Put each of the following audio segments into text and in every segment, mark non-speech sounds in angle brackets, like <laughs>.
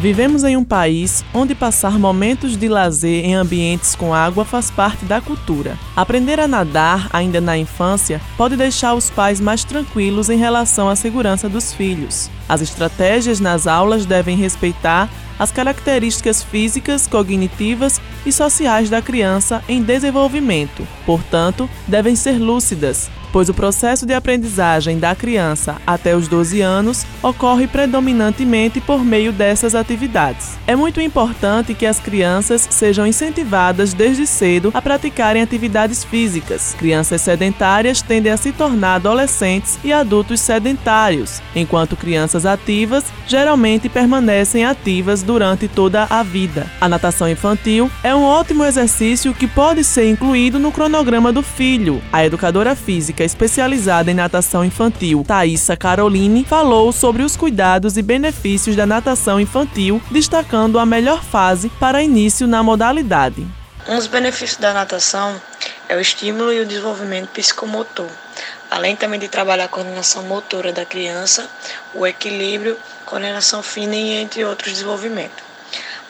Vivemos em um país onde passar momentos de lazer em ambientes com água faz parte da cultura. Aprender a nadar ainda na infância pode deixar os pais mais tranquilos em relação à segurança dos filhos. As estratégias nas aulas devem respeitar as características físicas, cognitivas e sociais da criança em desenvolvimento. Portanto, devem ser lúcidas, pois o processo de aprendizagem da criança até os 12 anos ocorre predominantemente por meio dessas atividades. É muito importante que as crianças sejam incentivadas desde cedo a praticarem atividades físicas. Crianças sedentárias tendem a se tornar adolescentes e adultos sedentários, enquanto crianças ativas geralmente permanecem ativas durante toda a vida. A natação infantil é um ótimo exercício que pode ser incluído no cronograma do filho. A educadora física especializada em natação infantil, Thaisa Caroline, falou sobre os cuidados e benefícios da natação infantil, destacando a melhor fase para início na modalidade. Um dos benefícios da natação é o estímulo e o desenvolvimento psicomotor, além também de trabalhar a coordenação motora da criança, o equilíbrio, coordenação fina e entre outros desenvolvimentos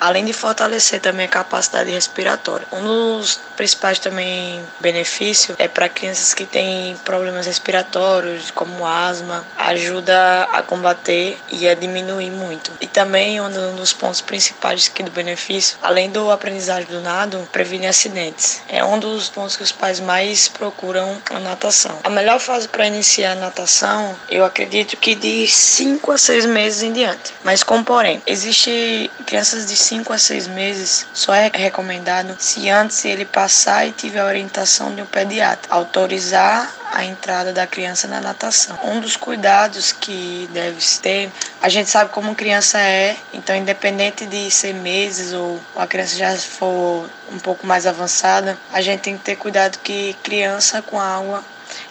além de fortalecer também a capacidade respiratória. Um dos principais também benefícios é para crianças que têm problemas respiratórios, como asma, ajuda a combater e a diminuir muito. E também um dos pontos principais aqui do benefício, além do aprendizagem do nado, previne acidentes. É um dos pontos que os pais mais procuram a natação. A melhor fase para iniciar a natação, eu acredito que de 5 a 6 meses em diante. Mas com porém, existe crianças de 5 a 6 meses só é recomendado se antes ele passar e tiver a orientação de um pediatra, autorizar a entrada da criança na natação. Um dos cuidados que deve ter, a gente sabe como criança é, então independente de ser meses ou a criança já for um pouco mais avançada, a gente tem que ter cuidado que criança com água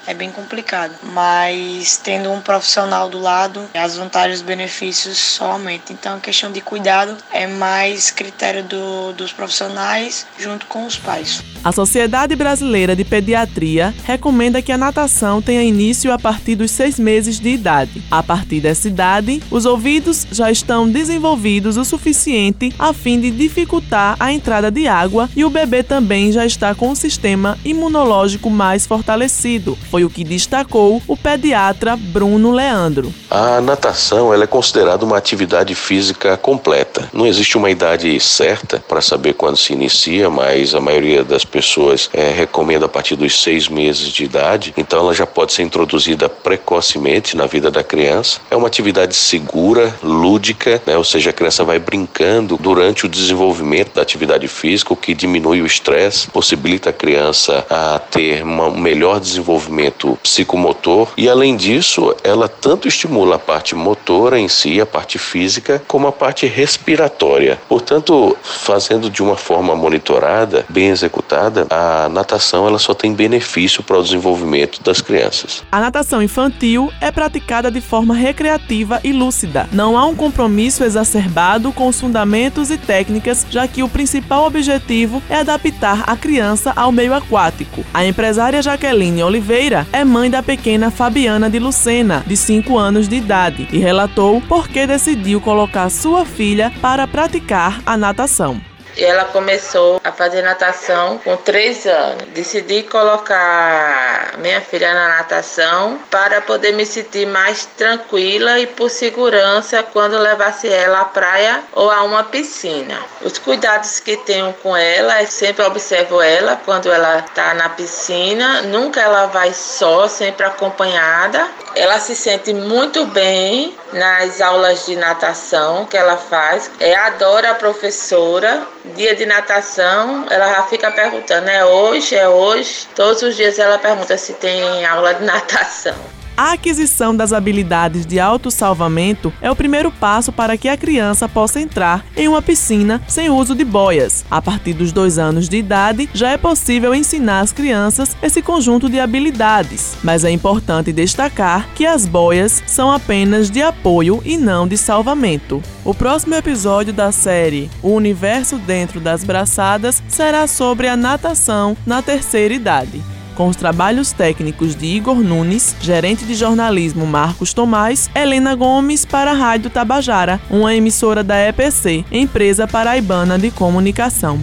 é bem complicado. Mas tendo um profissional do lado, as vantagens e os benefícios só aumentam. Então a questão de cuidado é mais critério do, dos profissionais junto com os pais. A Sociedade Brasileira de Pediatria recomenda que a natação tenha início a partir dos seis meses de idade. A partir dessa idade, os ouvidos já estão desenvolvidos o suficiente a fim de dificultar a entrada de água e o bebê também já está com o sistema imunológico mais fortalecido foi o que destacou o pediatra Bruno Leandro. A natação ela é considerada uma atividade física completa. Não existe uma idade certa para saber quando se inicia, mas a maioria das pessoas é, recomenda a partir dos seis meses de idade. Então ela já pode ser introduzida precocemente na vida da criança. É uma atividade segura, lúdica, né? ou seja, a criança vai brincando durante o desenvolvimento da atividade física, o que diminui o estresse, possibilita a criança a ter um melhor desenvolvimento desenvolvimento psicomotor e além disso, ela tanto estimula a parte motora em si, a parte física, como a parte respiratória. Portanto, fazendo de uma forma monitorada, bem executada, a natação ela só tem benefício para o desenvolvimento das crianças. A natação infantil é praticada de forma recreativa e lúcida. Não há um compromisso exacerbado com os fundamentos e técnicas, já que o principal objetivo é adaptar a criança ao meio aquático. A empresária Jaqueline Oliveira é mãe da pequena Fabiana de Lucena, de 5 anos de idade, e relatou por que decidiu colocar sua filha para praticar a natação. Ela começou a fazer natação com 3 anos. Decidi colocar minha filha na natação para poder me sentir mais tranquila e por segurança quando levasse ela à praia ou a uma piscina. Os cuidados que tenho com ela é sempre observo ela quando ela está na piscina, nunca ela vai só, sempre acompanhada. Ela se sente muito bem nas aulas de natação que ela faz. É, adora a professora. Dia de natação, ela já fica perguntando: é hoje? É hoje? Todos os dias ela pergunta se tem aula de <laughs> natação. A aquisição das habilidades de autossalvamento é o primeiro passo para que a criança possa entrar em uma piscina sem uso de boias. A partir dos dois anos de idade, já é possível ensinar às crianças esse conjunto de habilidades, mas é importante destacar que as boias são apenas de apoio e não de salvamento. O próximo episódio da série O Universo Dentro das Braçadas será sobre a natação na terceira idade. Com os trabalhos técnicos de Igor Nunes, gerente de jornalismo Marcos Tomás, Helena Gomes para a Rádio Tabajara, uma emissora da EPC, Empresa Paraibana de Comunicação.